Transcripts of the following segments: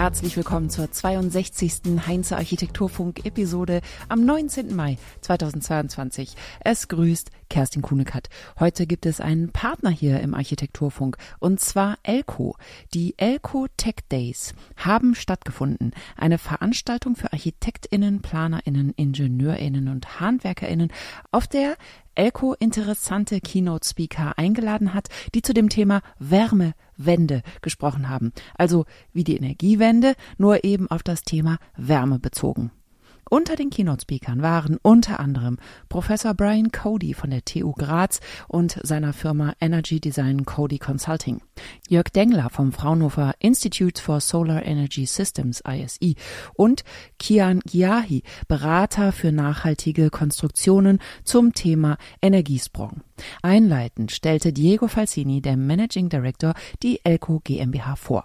Herzlich willkommen zur 62. Heinze Architekturfunk Episode am 19. Mai 2022. Es grüßt Kerstin Kuhnekatz. Heute gibt es einen Partner hier im Architekturfunk und zwar Elco. Die Elco Tech Days haben stattgefunden. Eine Veranstaltung für ArchitektInnen, PlanerInnen, IngenieurInnen und HandwerkerInnen, auf der Elko interessante Keynote-Speaker eingeladen hat, die zu dem Thema Wärmewende gesprochen haben. Also wie die Energiewende, nur eben auf das Thema Wärme bezogen. Unter den Keynote-Speakern waren unter anderem Professor Brian Cody von der TU Graz und seiner Firma Energy Design Cody Consulting, Jörg Dengler vom Fraunhofer Institute for Solar Energy Systems ISI und Kian Giahi, Berater für nachhaltige Konstruktionen zum Thema Energiesprong. Einleitend stellte Diego Falsini, der Managing Director, die Elco GmbH vor.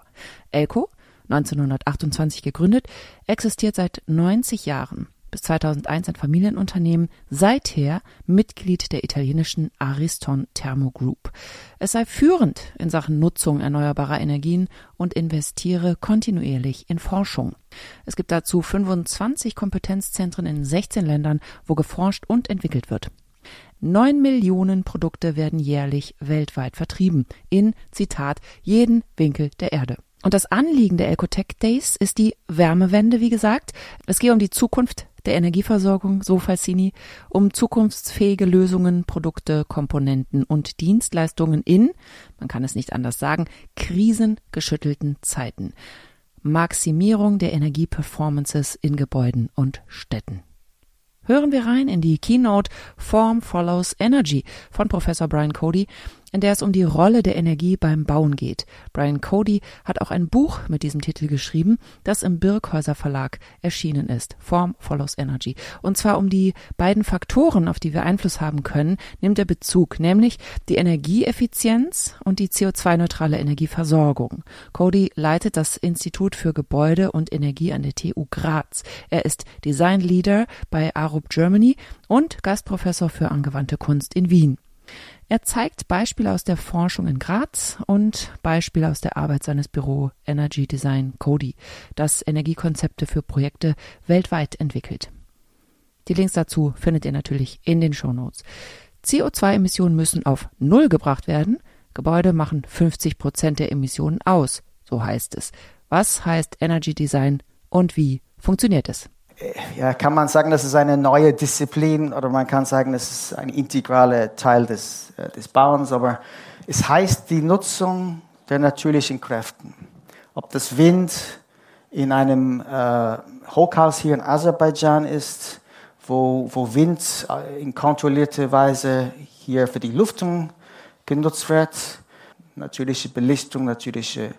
Elco 1928 gegründet, existiert seit 90 Jahren. Bis 2001 ein Familienunternehmen, seither Mitglied der italienischen Ariston Thermo Group. Es sei führend in Sachen Nutzung erneuerbarer Energien und investiere kontinuierlich in Forschung. Es gibt dazu 25 Kompetenzzentren in 16 Ländern, wo geforscht und entwickelt wird. Neun Millionen Produkte werden jährlich weltweit vertrieben, in, Zitat, jeden Winkel der Erde. Und das Anliegen der Ecotech Days ist die Wärmewende, wie gesagt. Es geht um die Zukunft der Energieversorgung, so Falsini, um zukunftsfähige Lösungen, Produkte, Komponenten und Dienstleistungen in, man kann es nicht anders sagen, krisengeschüttelten Zeiten. Maximierung der Energieperformances in Gebäuden und Städten. Hören wir rein in die Keynote Form Follows Energy von Professor Brian Cody, in der es um die Rolle der Energie beim Bauen geht. Brian Cody hat auch ein Buch mit diesem Titel geschrieben, das im Birkhäuser Verlag erschienen ist. Form follows Energy. Und zwar um die beiden Faktoren, auf die wir Einfluss haben können, nimmt er Bezug, nämlich die Energieeffizienz und die CO2-neutrale Energieversorgung. Cody leitet das Institut für Gebäude und Energie an der TU Graz. Er ist Design Leader bei Arup Germany und Gastprofessor für angewandte Kunst in Wien. Er zeigt Beispiele aus der Forschung in Graz und Beispiele aus der Arbeit seines Büro Energy Design Cody, das Energiekonzepte für Projekte weltweit entwickelt. Die Links dazu findet ihr natürlich in den Shownotes. CO2-Emissionen müssen auf Null gebracht werden. Gebäude machen 50 Prozent der Emissionen aus, so heißt es. Was heißt Energy Design und wie funktioniert es? Ja, kann man sagen, das ist eine neue Disziplin oder man kann sagen, das ist ein integraler Teil des, äh, des Bauens, aber es heißt die Nutzung der natürlichen Kräfte. Ob das Wind in einem äh, Hochhaus hier in Aserbaidschan ist, wo, wo Wind äh, in kontrollierter Weise hier für die Luftung genutzt wird, natürliche Belichtung, natürliche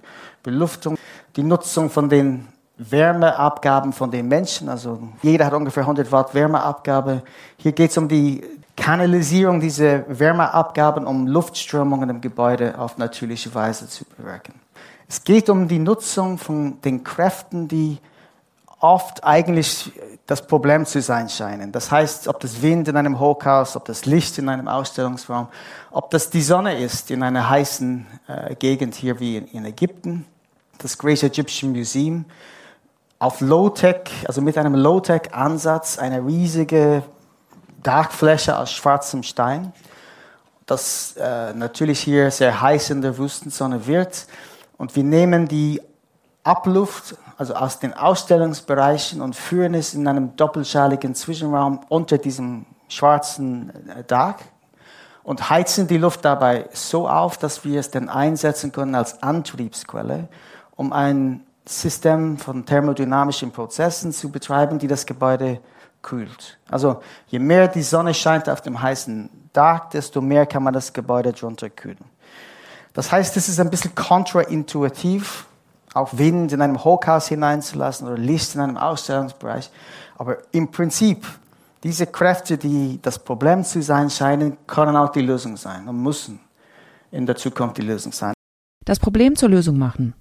Beluftung, die Nutzung von den Wärmeabgaben von den Menschen. Also jeder hat ungefähr 100 Watt Wärmeabgabe. Hier geht es um die Kanalisierung dieser Wärmeabgaben, um Luftströmungen im Gebäude auf natürliche Weise zu bewirken. Es geht um die Nutzung von den Kräften, die oft eigentlich das Problem zu sein scheinen. Das heißt, ob das Wind in einem Hochhaus, ob das Licht in einem Ausstellungsraum, ob das die Sonne ist in einer heißen äh, Gegend hier wie in, in Ägypten, das Great Egyptian Museum auf Low-Tech, also mit einem Low-Tech-Ansatz, eine riesige Dachfläche aus schwarzem Stein, das äh, natürlich hier sehr heiß in der Wüstensonne wird. Und wir nehmen die Abluft, also aus den Ausstellungsbereichen und führen es in einem doppelschaligen Zwischenraum unter diesem schwarzen äh, Dach und heizen die Luft dabei so auf, dass wir es dann einsetzen können als Antriebsquelle, um ein System von thermodynamischen Prozessen zu betreiben, die das Gebäude kühlt. Also je mehr die Sonne scheint auf dem heißen Dach, desto mehr kann man das Gebäude drunter kühlen. Das heißt, es ist ein bisschen kontraintuitiv, auch Wind in einem Hochhaus hineinzulassen oder Licht in einem Ausstellungsbereich. Aber im Prinzip, diese Kräfte, die das Problem zu sein scheinen, können auch die Lösung sein und müssen in der Zukunft die Lösung sein. Das Problem zur Lösung machen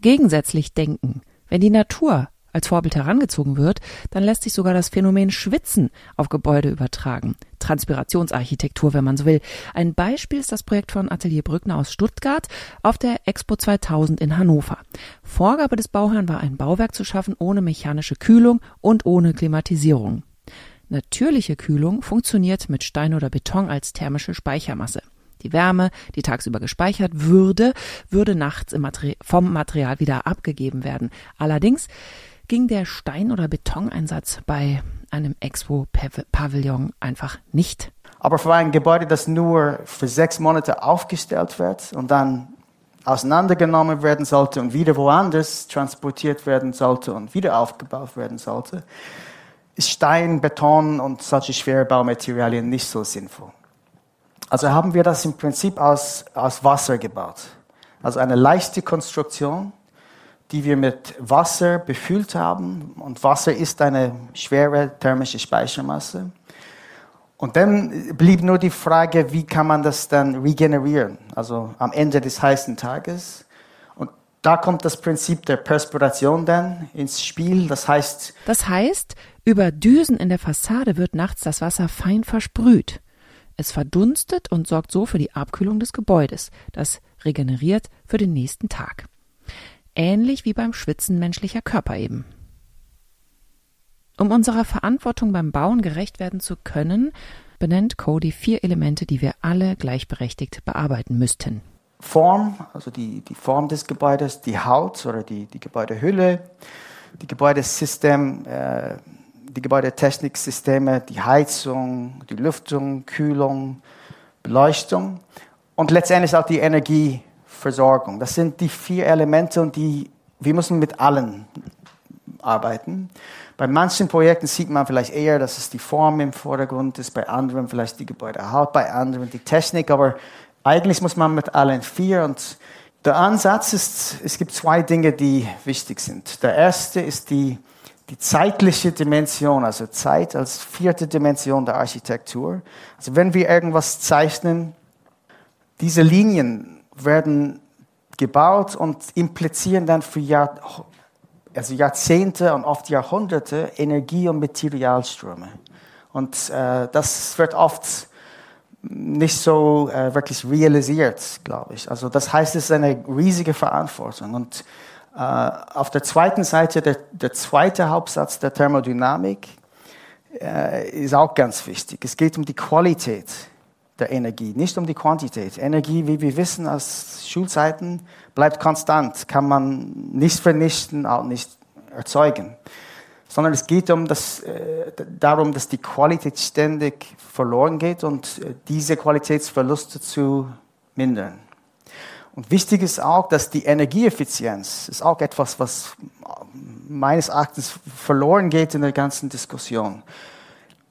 gegensätzlich denken, wenn die Natur als Vorbild herangezogen wird, dann lässt sich sogar das Phänomen Schwitzen auf Gebäude übertragen. Transpirationsarchitektur, wenn man so will. Ein Beispiel ist das Projekt von Atelier Brückner aus Stuttgart auf der Expo 2000 in Hannover. Vorgabe des Bauherrn war ein Bauwerk zu schaffen ohne mechanische Kühlung und ohne Klimatisierung. Natürliche Kühlung funktioniert mit Stein oder Beton als thermische Speichermasse. Die Wärme, die tagsüber gespeichert würde, würde nachts Materi vom Material wieder abgegeben werden. Allerdings ging der Stein- oder Betoneinsatz bei einem Expo-Pavillon einfach nicht. Aber für ein Gebäude, das nur für sechs Monate aufgestellt wird und dann auseinandergenommen werden sollte und wieder woanders transportiert werden sollte und wieder aufgebaut werden sollte, ist Stein, Beton und solche schwere Baumaterialien nicht so sinnvoll. Also haben wir das im Prinzip aus, aus Wasser gebaut. Also eine leichte Konstruktion, die wir mit Wasser befüllt haben. Und Wasser ist eine schwere thermische Speichermasse. Und dann blieb nur die Frage, wie kann man das dann regenerieren? Also am Ende des heißen Tages. Und da kommt das Prinzip der Perspiration dann ins Spiel. Das heißt. Das heißt, über Düsen in der Fassade wird nachts das Wasser fein versprüht. Es verdunstet und sorgt so für die Abkühlung des Gebäudes. Das regeneriert für den nächsten Tag. Ähnlich wie beim Schwitzen menschlicher Körper eben. Um unserer Verantwortung beim Bauen gerecht werden zu können, benennt Cody vier Elemente, die wir alle gleichberechtigt bearbeiten müssten. Form, also die, die Form des Gebäudes, die Haut oder die, die Gebäudehülle, die Gebäudesystem, äh, die Gebäudetechniksysteme, die Heizung, die Lüftung, Kühlung, Beleuchtung und letztendlich auch die Energieversorgung. Das sind die vier Elemente und die, wir müssen mit allen arbeiten. Bei manchen Projekten sieht man vielleicht eher, dass es die Form im Vordergrund ist, bei anderen vielleicht die Gebäudehaut, bei anderen die Technik, aber eigentlich muss man mit allen vier und der Ansatz ist, es gibt zwei Dinge, die wichtig sind. Der erste ist die die zeitliche Dimension, also Zeit als vierte Dimension der Architektur. Also wenn wir irgendwas zeichnen, diese Linien werden gebaut und implizieren dann für Jahr, also Jahrzehnte und oft Jahrhunderte Energie- und Materialströme. Und äh, das wird oft nicht so äh, wirklich realisiert, glaube ich. Also das heißt, es ist eine riesige Verantwortung. Und auf der zweiten Seite, der, der zweite Hauptsatz der Thermodynamik äh, ist auch ganz wichtig. Es geht um die Qualität der Energie, nicht um die Quantität. Energie, wie wir wissen aus Schulzeiten, bleibt konstant, kann man nicht vernichten, auch nicht erzeugen. Sondern es geht um das, äh, darum, dass die Qualität ständig verloren geht und äh, diese Qualitätsverluste zu mindern. Und wichtig ist auch, dass die Energieeffizienz ist auch etwas, was meines Erachtens verloren geht in der ganzen Diskussion.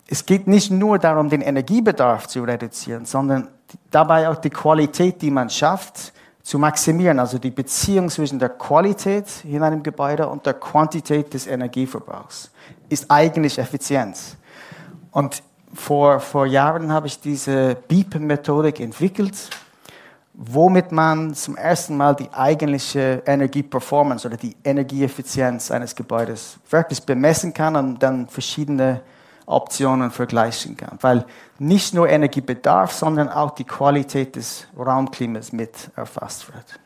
Es geht nicht nur darum, den Energiebedarf zu reduzieren, sondern dabei auch die Qualität, die man schafft, zu maximieren. Also die Beziehung zwischen der Qualität in einem Gebäude und der Quantität des Energieverbrauchs ist eigentlich Effizienz. Und vor, vor Jahren habe ich diese BEEP-Methodik entwickelt womit man zum ersten Mal die eigentliche Energieperformance oder die Energieeffizienz eines Gebäudes wirklich bemessen kann und dann verschiedene Optionen vergleichen kann. Weil nicht nur Energiebedarf, sondern auch die Qualität des Raumklimas mit erfasst wird.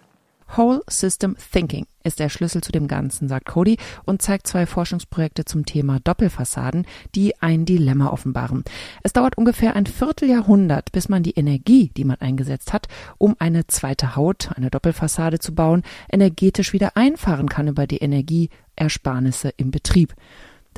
Whole System Thinking ist der Schlüssel zu dem Ganzen, sagt Cody und zeigt zwei Forschungsprojekte zum Thema Doppelfassaden, die ein Dilemma offenbaren. Es dauert ungefähr ein Vierteljahrhundert, bis man die Energie, die man eingesetzt hat, um eine zweite Haut, eine Doppelfassade zu bauen, energetisch wieder einfahren kann über die Energieersparnisse im Betrieb.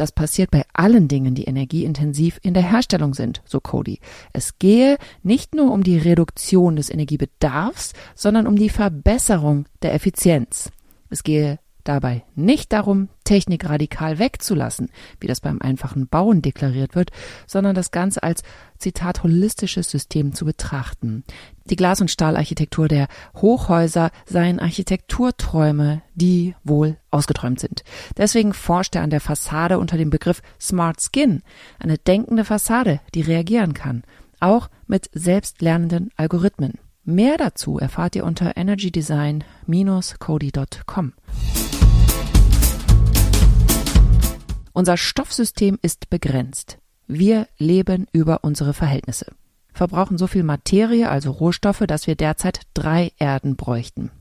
Das passiert bei allen Dingen, die energieintensiv in der Herstellung sind, so Cody. Es gehe nicht nur um die Reduktion des Energiebedarfs, sondern um die Verbesserung der Effizienz. Es gehe dabei nicht darum, Technik radikal wegzulassen, wie das beim einfachen Bauen deklariert wird, sondern das Ganze als Zitat holistisches System zu betrachten. Die Glas- und Stahlarchitektur der Hochhäuser seien Architekturträume, die wohl ausgeträumt sind. Deswegen forscht er an der Fassade unter dem Begriff Smart Skin, eine denkende Fassade, die reagieren kann, auch mit selbstlernenden Algorithmen. Mehr dazu erfahrt ihr unter energydesign-cody.com. Unser Stoffsystem ist begrenzt. Wir leben über unsere Verhältnisse. Verbrauchen so viel Materie, also Rohstoffe, dass wir derzeit drei Erden bräuchten.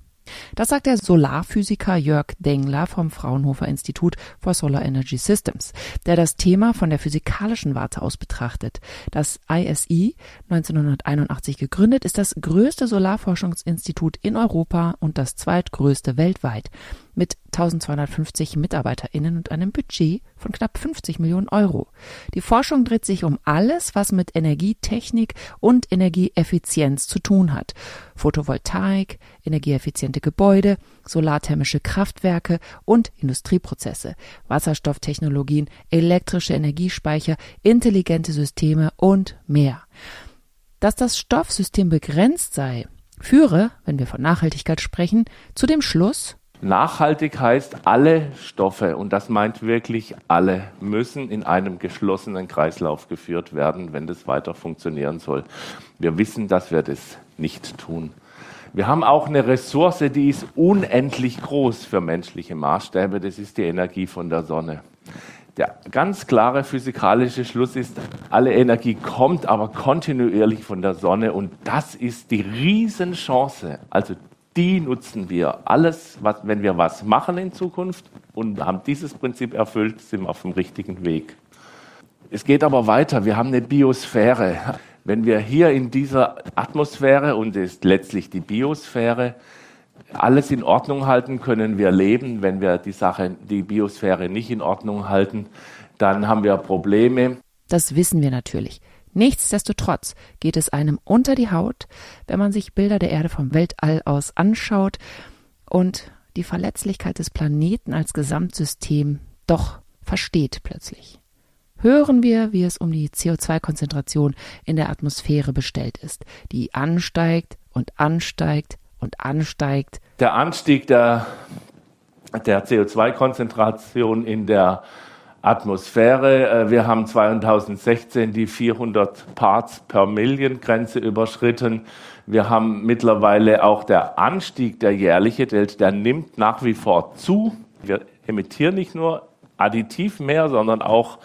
Das sagt der Solarphysiker Jörg Dengler vom Fraunhofer Institut for Solar Energy Systems, der das Thema von der physikalischen Warte aus betrachtet. Das ISI, 1981 gegründet, ist das größte Solarforschungsinstitut in Europa und das zweitgrößte weltweit mit 1250 MitarbeiterInnen und einem Budget von knapp 50 Millionen Euro. Die Forschung dreht sich um alles, was mit Energietechnik und Energieeffizienz zu tun hat. Photovoltaik, energieeffiziente Gebäude, solarthermische Kraftwerke und Industrieprozesse, Wasserstofftechnologien, elektrische Energiespeicher, intelligente Systeme und mehr. Dass das Stoffsystem begrenzt sei, führe, wenn wir von Nachhaltigkeit sprechen, zu dem Schluss, Nachhaltig heißt, alle Stoffe, und das meint wirklich alle, müssen in einem geschlossenen Kreislauf geführt werden, wenn das weiter funktionieren soll. Wir wissen, dass wir das nicht tun. Wir haben auch eine Ressource, die ist unendlich groß für menschliche Maßstäbe, das ist die Energie von der Sonne. Der ganz klare physikalische Schluss ist, alle Energie kommt aber kontinuierlich von der Sonne und das ist die Riesenchance. Also die nutzen wir. Alles, was, wenn wir was machen in Zukunft und haben dieses Prinzip erfüllt, sind wir auf dem richtigen Weg. Es geht aber weiter. Wir haben eine Biosphäre. Wenn wir hier in dieser Atmosphäre und es ist letztlich die Biosphäre alles in Ordnung halten, können wir leben. Wenn wir die Sache, die Biosphäre nicht in Ordnung halten, dann haben wir Probleme. Das wissen wir natürlich. Nichtsdestotrotz geht es einem unter die Haut, wenn man sich Bilder der Erde vom Weltall aus anschaut und die Verletzlichkeit des Planeten als Gesamtsystem doch versteht plötzlich. Hören wir, wie es um die CO2-Konzentration in der Atmosphäre bestellt ist, die ansteigt und ansteigt und ansteigt. Der Anstieg der, der CO2-Konzentration in der Atmosphäre. Äh, wir haben 2016 die 400 Parts per Million Grenze überschritten. Wir haben mittlerweile auch der Anstieg, der jährliche, der nimmt nach wie vor zu. Wir emittieren nicht nur additiv mehr, sondern auch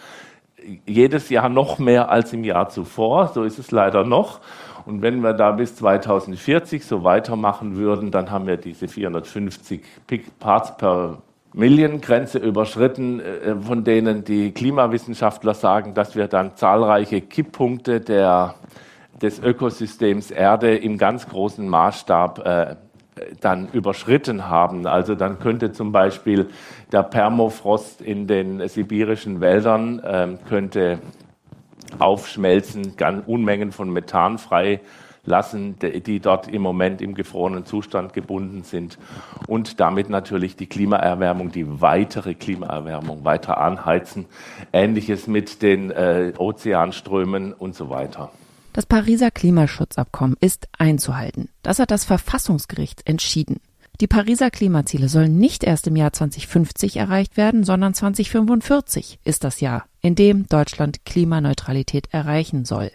jedes Jahr noch mehr als im Jahr zuvor. So ist es leider noch. Und wenn wir da bis 2040 so weitermachen würden, dann haben wir diese 450 Parts per Milliengrenze überschritten, äh, von denen die Klimawissenschaftler sagen, dass wir dann zahlreiche Kipppunkte der, des Ökosystems Erde im ganz großen Maßstab äh, dann überschritten haben. Also dann könnte zum Beispiel der Permafrost in den sibirischen Wäldern äh, könnte aufschmelzen, Unmengen von Methan frei lassen, die dort im Moment im gefrorenen Zustand gebunden sind und damit natürlich die Klimaerwärmung, die weitere Klimaerwärmung weiter anheizen. Ähnliches mit den äh, Ozeanströmen und so weiter. Das Pariser Klimaschutzabkommen ist einzuhalten. Das hat das Verfassungsgericht entschieden. Die Pariser Klimaziele sollen nicht erst im Jahr 2050 erreicht werden, sondern 2045 ist das Jahr, in dem Deutschland Klimaneutralität erreichen soll.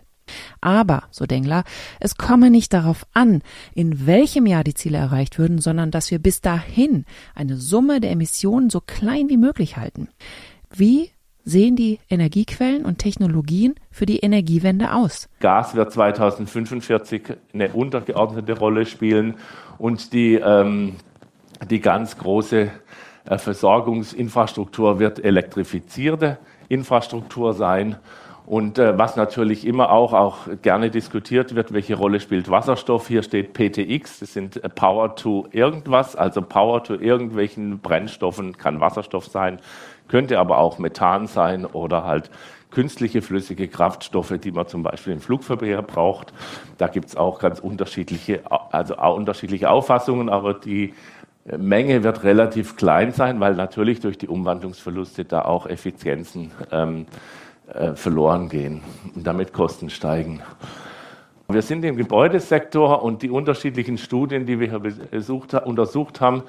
Aber, so Dengler, es komme nicht darauf an, in welchem Jahr die Ziele erreicht würden, sondern dass wir bis dahin eine Summe der Emissionen so klein wie möglich halten. Wie sehen die Energiequellen und Technologien für die Energiewende aus? Gas wird 2045 eine untergeordnete Rolle spielen und die, ähm, die ganz große äh, Versorgungsinfrastruktur wird elektrifizierte Infrastruktur sein. Und äh, was natürlich immer auch, auch gerne diskutiert wird, welche Rolle spielt Wasserstoff? Hier steht PTX, das sind äh, Power to irgendwas, also Power to irgendwelchen Brennstoffen, kann Wasserstoff sein, könnte aber auch Methan sein oder halt künstliche flüssige Kraftstoffe, die man zum Beispiel im Flugverkehr braucht. Da gibt es auch ganz unterschiedliche, also auch unterschiedliche Auffassungen, aber die äh, Menge wird relativ klein sein, weil natürlich durch die Umwandlungsverluste da auch Effizienzen ähm, äh, verloren gehen und damit Kosten steigen. Wir sind im Gebäudesektor und die unterschiedlichen Studien, die wir besucht, untersucht haben,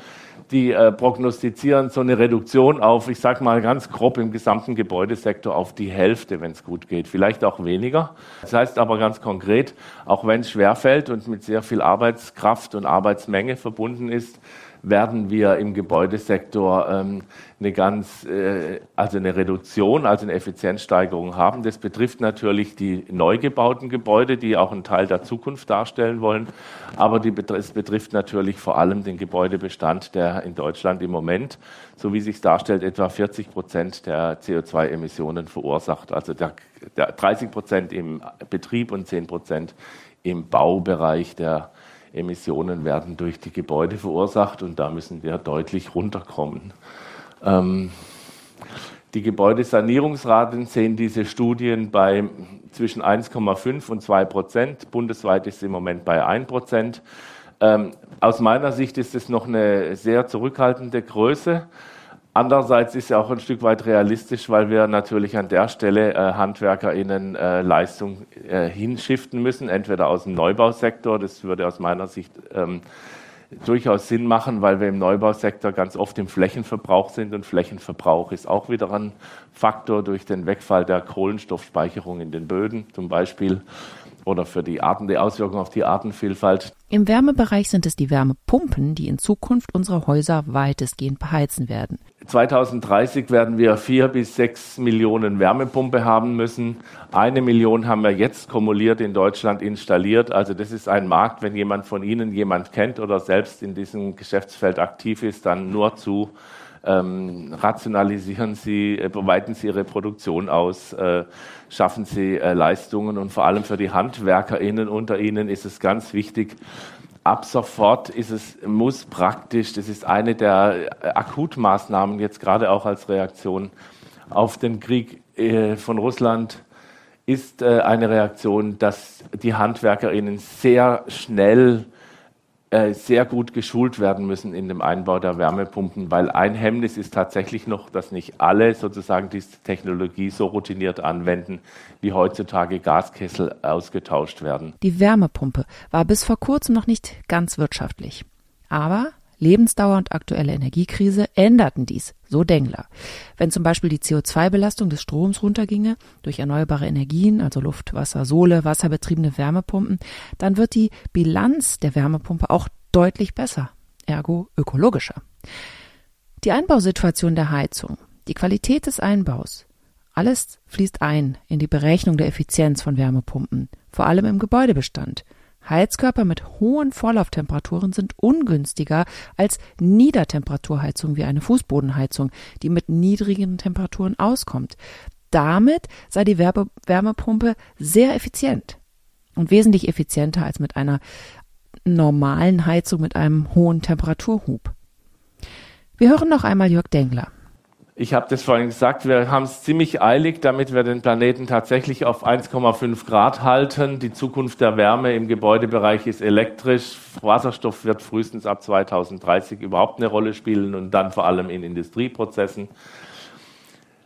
die äh, prognostizieren so eine Reduktion auf, ich sage mal ganz grob im gesamten Gebäudesektor auf die Hälfte, wenn es gut geht, vielleicht auch weniger. Das heißt aber ganz konkret, auch wenn es schwerfällt und mit sehr viel Arbeitskraft und Arbeitsmenge verbunden ist, werden wir im Gebäudesektor ähm, eine ganz, äh, also eine Reduktion, also eine Effizienzsteigerung haben. Das betrifft natürlich die neu gebauten Gebäude, die auch einen Teil der Zukunft darstellen wollen. Aber die, es betrifft natürlich vor allem den Gebäudebestand, der in Deutschland im Moment, so wie sich darstellt, etwa 40 Prozent der CO2-Emissionen verursacht. Also der, der 30 Prozent im Betrieb und 10 Prozent im Baubereich der Emissionen werden durch die Gebäude verursacht und da müssen wir deutlich runterkommen. Ähm, die Gebäudesanierungsraten sehen diese Studien bei zwischen 1,5 und 2 Prozent. Bundesweit ist im Moment bei 1 Prozent. Ähm, aus meiner Sicht ist es noch eine sehr zurückhaltende Größe. Andererseits ist es auch ein Stück weit realistisch, weil wir natürlich an der Stelle äh, HandwerkerInnen äh, Leistung äh, hinschiften müssen, entweder aus dem Neubausektor, das würde aus meiner Sicht ähm, durchaus Sinn machen, weil wir im Neubausektor ganz oft im Flächenverbrauch sind und Flächenverbrauch ist auch wieder ein Faktor durch den Wegfall der Kohlenstoffspeicherung in den Böden. Zum Beispiel oder für die Arten, die Auswirkungen auf die Artenvielfalt. Im Wärmebereich sind es die Wärmepumpen, die in Zukunft unsere Häuser weitestgehend beheizen werden. 2030 werden wir vier bis sechs Millionen Wärmepumpe haben müssen. Eine Million haben wir jetzt kumuliert in Deutschland installiert. Also das ist ein Markt, wenn jemand von Ihnen jemand kennt oder selbst in diesem Geschäftsfeld aktiv ist, dann nur zu ähm, rationalisieren Sie, äh, weiten Sie Ihre Produktion aus, äh, schaffen Sie äh, Leistungen und vor allem für die HandwerkerInnen unter Ihnen ist es ganz wichtig, ab sofort ist es, muss praktisch, das ist eine der äh, Akutmaßnahmen jetzt gerade auch als Reaktion auf den Krieg äh, von Russland, ist äh, eine Reaktion, dass die HandwerkerInnen sehr schnell äh, sehr gut geschult werden müssen in dem Einbau der Wärmepumpen, weil ein Hemmnis ist tatsächlich noch, dass nicht alle sozusagen diese Technologie so routiniert anwenden, wie heutzutage Gaskessel ausgetauscht werden. Die Wärmepumpe war bis vor kurzem noch nicht ganz wirtschaftlich. Aber Lebensdauer und aktuelle Energiekrise änderten dies, so Dengler. Wenn zum Beispiel die CO2-Belastung des Stroms runterginge durch erneuerbare Energien, also Luft, Wasser, Sohle, wasserbetriebene Wärmepumpen, dann wird die Bilanz der Wärmepumpe auch deutlich besser, ergo ökologischer. Die Einbausituation der Heizung, die Qualität des Einbaus, alles fließt ein in die Berechnung der Effizienz von Wärmepumpen, vor allem im Gebäudebestand. Heizkörper mit hohen Vorlauftemperaturen sind ungünstiger als Niedertemperaturheizung wie eine Fußbodenheizung, die mit niedrigen Temperaturen auskommt. Damit sei die Werbe Wärmepumpe sehr effizient und wesentlich effizienter als mit einer normalen Heizung mit einem hohen Temperaturhub. Wir hören noch einmal Jörg Dengler. Ich habe das vorhin gesagt, wir haben es ziemlich eilig, damit wir den Planeten tatsächlich auf 1,5 Grad halten. Die Zukunft der Wärme im Gebäudebereich ist elektrisch. Wasserstoff wird frühestens ab 2030 überhaupt eine Rolle spielen und dann vor allem in Industrieprozessen.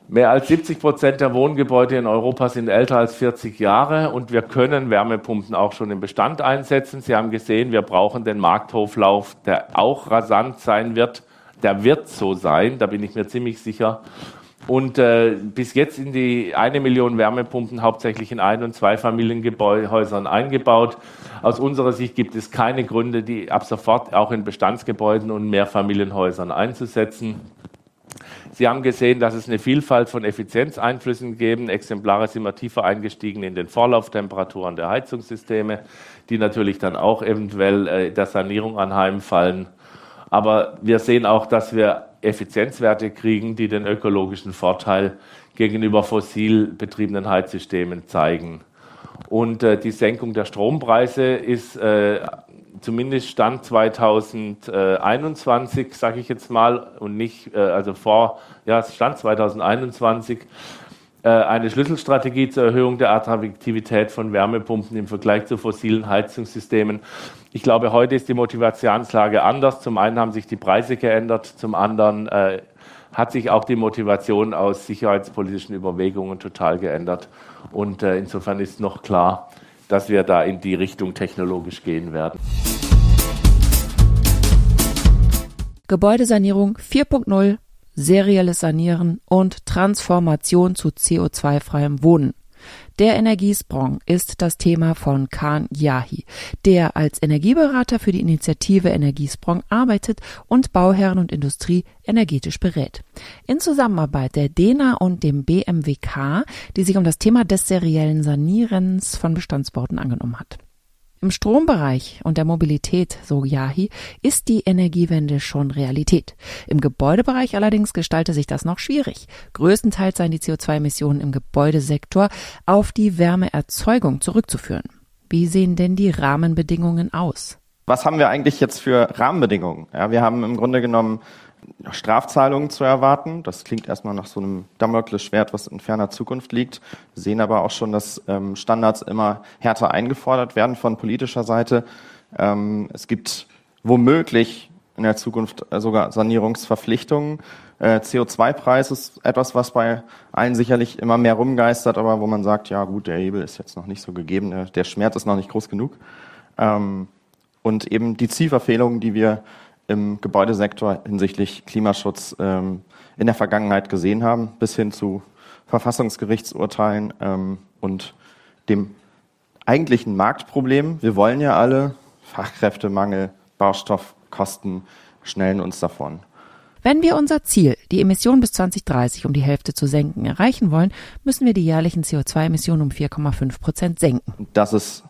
Mehr als 70 Prozent der Wohngebäude in Europa sind älter als 40 Jahre und wir können Wärmepumpen auch schon im Bestand einsetzen. Sie haben gesehen, wir brauchen den Markthoflauf, der auch rasant sein wird der wird so sein, da bin ich mir ziemlich sicher. Und äh, bis jetzt sind die eine Million Wärmepumpen hauptsächlich in Ein- und Zweifamilienhäusern eingebaut. Aus unserer Sicht gibt es keine Gründe, die ab sofort auch in Bestandsgebäuden und Mehrfamilienhäusern einzusetzen. Sie haben gesehen, dass es eine Vielfalt von Effizienzeinflüssen geben. Exemplare sind wir tiefer eingestiegen in den Vorlauftemperaturen der Heizungssysteme, die natürlich dann auch eventuell äh, der Sanierung anheimfallen. Aber wir sehen auch, dass wir Effizienzwerte kriegen, die den ökologischen Vorteil gegenüber fossil betriebenen Heizsystemen zeigen. Und äh, die Senkung der Strompreise ist äh, zumindest Stand 2021, sage ich jetzt mal, und nicht, äh, also vor, ja, Stand 2021 äh, eine Schlüsselstrategie zur Erhöhung der Attraktivität von Wärmepumpen im Vergleich zu fossilen Heizungssystemen. Ich glaube, heute ist die Motivationslage anders. Zum einen haben sich die Preise geändert, zum anderen äh, hat sich auch die Motivation aus sicherheitspolitischen Überlegungen total geändert. Und äh, insofern ist noch klar, dass wir da in die Richtung technologisch gehen werden. Gebäudesanierung 4.0 serielles Sanieren und Transformation zu CO2-freiem Wohnen. Der Energiesprong ist das Thema von Khan Yahi, der als Energieberater für die Initiative Energiesprong arbeitet und Bauherren und Industrie energetisch berät. In Zusammenarbeit der DENA und dem BMWK, die sich um das Thema des seriellen Sanierens von Bestandsbauten angenommen hat. Im Strombereich und der Mobilität, so Yahi, ist die Energiewende schon Realität. Im Gebäudebereich allerdings gestalte sich das noch schwierig. Größtenteils seien die CO2-Emissionen im Gebäudesektor auf die Wärmeerzeugung zurückzuführen. Wie sehen denn die Rahmenbedingungen aus? Was haben wir eigentlich jetzt für Rahmenbedingungen? Ja, wir haben im Grunde genommen Strafzahlungen zu erwarten. Das klingt erstmal nach so einem Damoklesschwert, was in ferner Zukunft liegt. Wir sehen aber auch schon, dass ähm, Standards immer härter eingefordert werden von politischer Seite. Ähm, es gibt womöglich in der Zukunft äh, sogar Sanierungsverpflichtungen. Äh, CO2-Preis ist etwas, was bei allen sicherlich immer mehr rumgeistert, aber wo man sagt, ja gut, der Hebel ist jetzt noch nicht so gegeben, der, der Schmerz ist noch nicht groß genug. Ähm, und eben die Zielverfehlungen, die wir im Gebäudesektor hinsichtlich Klimaschutz ähm, in der Vergangenheit gesehen haben, bis hin zu Verfassungsgerichtsurteilen ähm, und dem eigentlichen Marktproblem. Wir wollen ja alle Fachkräftemangel, Baustoffkosten schnellen uns davon. Wenn wir unser Ziel, die Emissionen bis 2030 um die Hälfte zu senken, erreichen wollen, müssen wir die jährlichen CO2-Emissionen um 4,5 Prozent senken. Das ist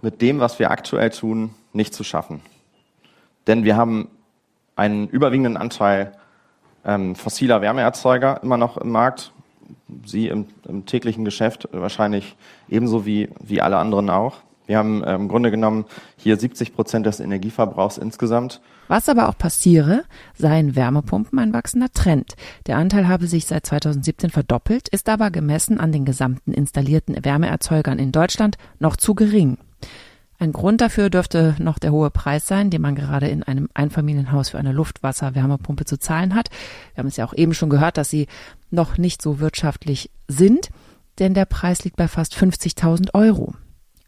mit dem, was wir aktuell tun, nicht zu schaffen. Denn wir haben einen überwiegenden Anteil ähm, fossiler Wärmeerzeuger immer noch im Markt. Sie im, im, täglichen Geschäft wahrscheinlich ebenso wie, wie alle anderen auch. Wir haben äh, im Grunde genommen hier 70 Prozent des Energieverbrauchs insgesamt. Was aber auch passiere, seien Wärmepumpen ein wachsender Trend. Der Anteil habe sich seit 2017 verdoppelt, ist aber gemessen an den gesamten installierten Wärmeerzeugern in Deutschland noch zu gering. Ein Grund dafür dürfte noch der hohe Preis sein, den man gerade in einem Einfamilienhaus für eine Luftwasser-Wärmepumpe zu zahlen hat. Wir haben es ja auch eben schon gehört, dass sie noch nicht so wirtschaftlich sind, denn der Preis liegt bei fast 50.000 Euro.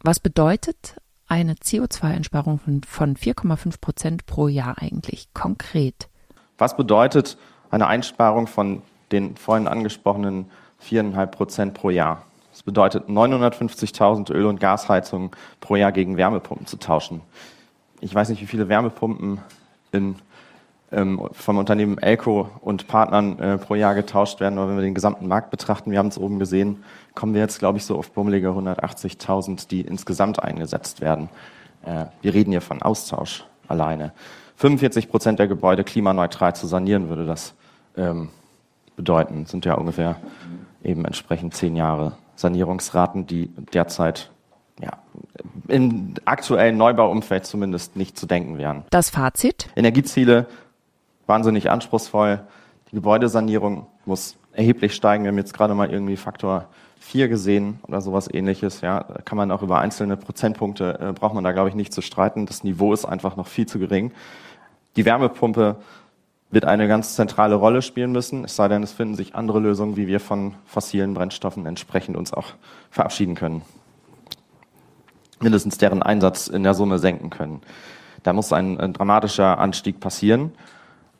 Was bedeutet eine CO2-Einsparung von 4,5 Prozent pro Jahr eigentlich konkret? Was bedeutet eine Einsparung von den vorhin angesprochenen 4,5 Prozent pro Jahr? Das bedeutet 950.000 Öl- und Gasheizungen pro Jahr gegen Wärmepumpen zu tauschen. Ich weiß nicht, wie viele Wärmepumpen in, ähm, vom Unternehmen Elco und Partnern äh, pro Jahr getauscht werden, aber wenn wir den gesamten Markt betrachten, wir haben es oben gesehen, kommen wir jetzt, glaube ich, so auf bummelige 180.000, die insgesamt eingesetzt werden. Äh, wir reden hier von Austausch alleine. 45 Prozent der Gebäude klimaneutral zu sanieren würde das ähm, bedeuten. Sind ja ungefähr eben entsprechend zehn Jahre Sanierungsraten, die derzeit ja, im aktuellen Neubauumfeld zumindest nicht zu denken wären. Das Fazit? Energieziele wahnsinnig anspruchsvoll. Die Gebäudesanierung muss erheblich steigen. Wir haben jetzt gerade mal irgendwie Faktor 4 gesehen oder sowas ähnliches. Ja, da kann man auch über einzelne Prozentpunkte, äh, braucht man da, glaube ich, nicht zu streiten. Das Niveau ist einfach noch viel zu gering. Die Wärmepumpe wird eine ganz zentrale Rolle spielen müssen, es sei denn, es finden sich andere Lösungen, wie wir von fossilen Brennstoffen entsprechend uns auch verabschieden können. Mindestens deren Einsatz in der Summe senken können. Da muss ein, ein dramatischer Anstieg passieren.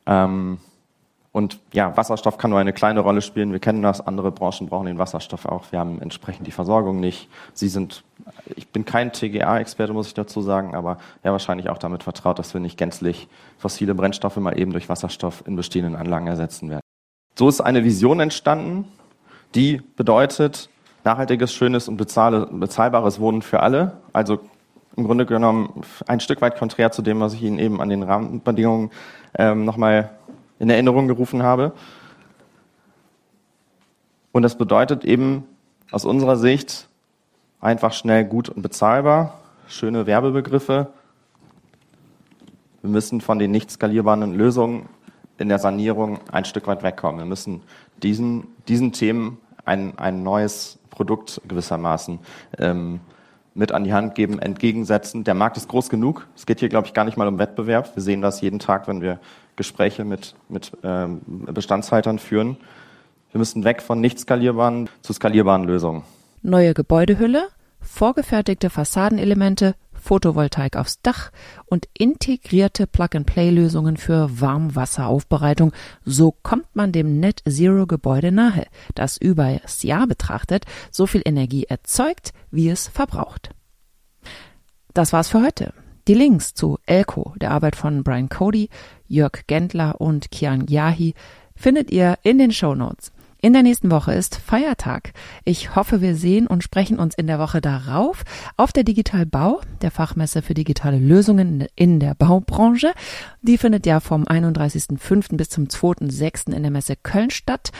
Ähm, und ja, Wasserstoff kann nur eine kleine Rolle spielen. Wir kennen das. Andere Branchen brauchen den Wasserstoff auch. Wir haben entsprechend die Versorgung nicht. Sie sind, ich bin kein TGA-Experte, muss ich dazu sagen, aber ja, wahrscheinlich auch damit vertraut, dass wir nicht gänzlich fossile Brennstoffe mal eben durch Wasserstoff in bestehenden Anlagen ersetzen werden. So ist eine Vision entstanden, die bedeutet nachhaltiges, schönes und bezahlbares Wohnen für alle. Also im Grunde genommen ein Stück weit konträr zu dem, was ich Ihnen eben an den Rahmenbedingungen ähm, nochmal in Erinnerung gerufen habe. Und das bedeutet eben aus unserer Sicht einfach schnell, gut und bezahlbar, schöne Werbebegriffe. Wir müssen von den nicht skalierbaren Lösungen in der Sanierung ein Stück weit wegkommen. Wir müssen diesen, diesen Themen ein, ein neues Produkt gewissermaßen ähm, mit an die Hand geben, entgegensetzen. Der Markt ist groß genug. Es geht hier, glaube ich, gar nicht mal um Wettbewerb. Wir sehen das jeden Tag, wenn wir Gespräche mit, mit ähm, Bestandshaltern führen. Wir müssen weg von nicht skalierbaren zu skalierbaren Lösungen. Neue Gebäudehülle, vorgefertigte Fassadenelemente, Photovoltaik aufs Dach und integrierte Plug-and-Play-Lösungen für Warmwasseraufbereitung. So kommt man dem Net Zero Gebäude nahe, das über das Jahr betrachtet so viel Energie erzeugt, wie es verbraucht. Das war's für heute. Die Links zu Elko, der Arbeit von Brian Cody, Jörg Gendler und Kian Yahi, findet ihr in den Show Notes. In der nächsten Woche ist Feiertag. Ich hoffe, wir sehen und sprechen uns in der Woche darauf auf der Digital Bau, der Fachmesse für digitale Lösungen in der Baubranche. Die findet ja vom 31.05. bis zum 2.06. in der Messe Köln statt.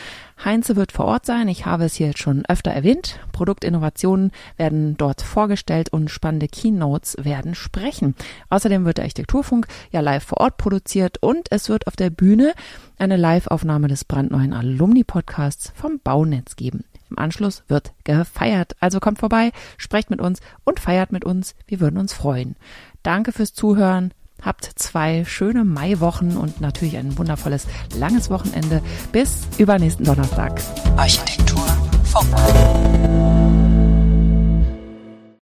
Heinze wird vor Ort sein. Ich habe es hier schon öfter erwähnt. Produktinnovationen werden dort vorgestellt und spannende Keynotes werden sprechen. Außerdem wird der Architekturfunk ja live vor Ort produziert und es wird auf der Bühne eine Live-Aufnahme des brandneuen Alumni-Podcasts vom Baunetz geben. Im Anschluss wird gefeiert. Also kommt vorbei, sprecht mit uns und feiert mit uns. Wir würden uns freuen. Danke fürs Zuhören. Habt zwei schöne Maiwochen und natürlich ein wundervolles langes Wochenende. Bis übernächsten Donnerstag. Architektur Funk.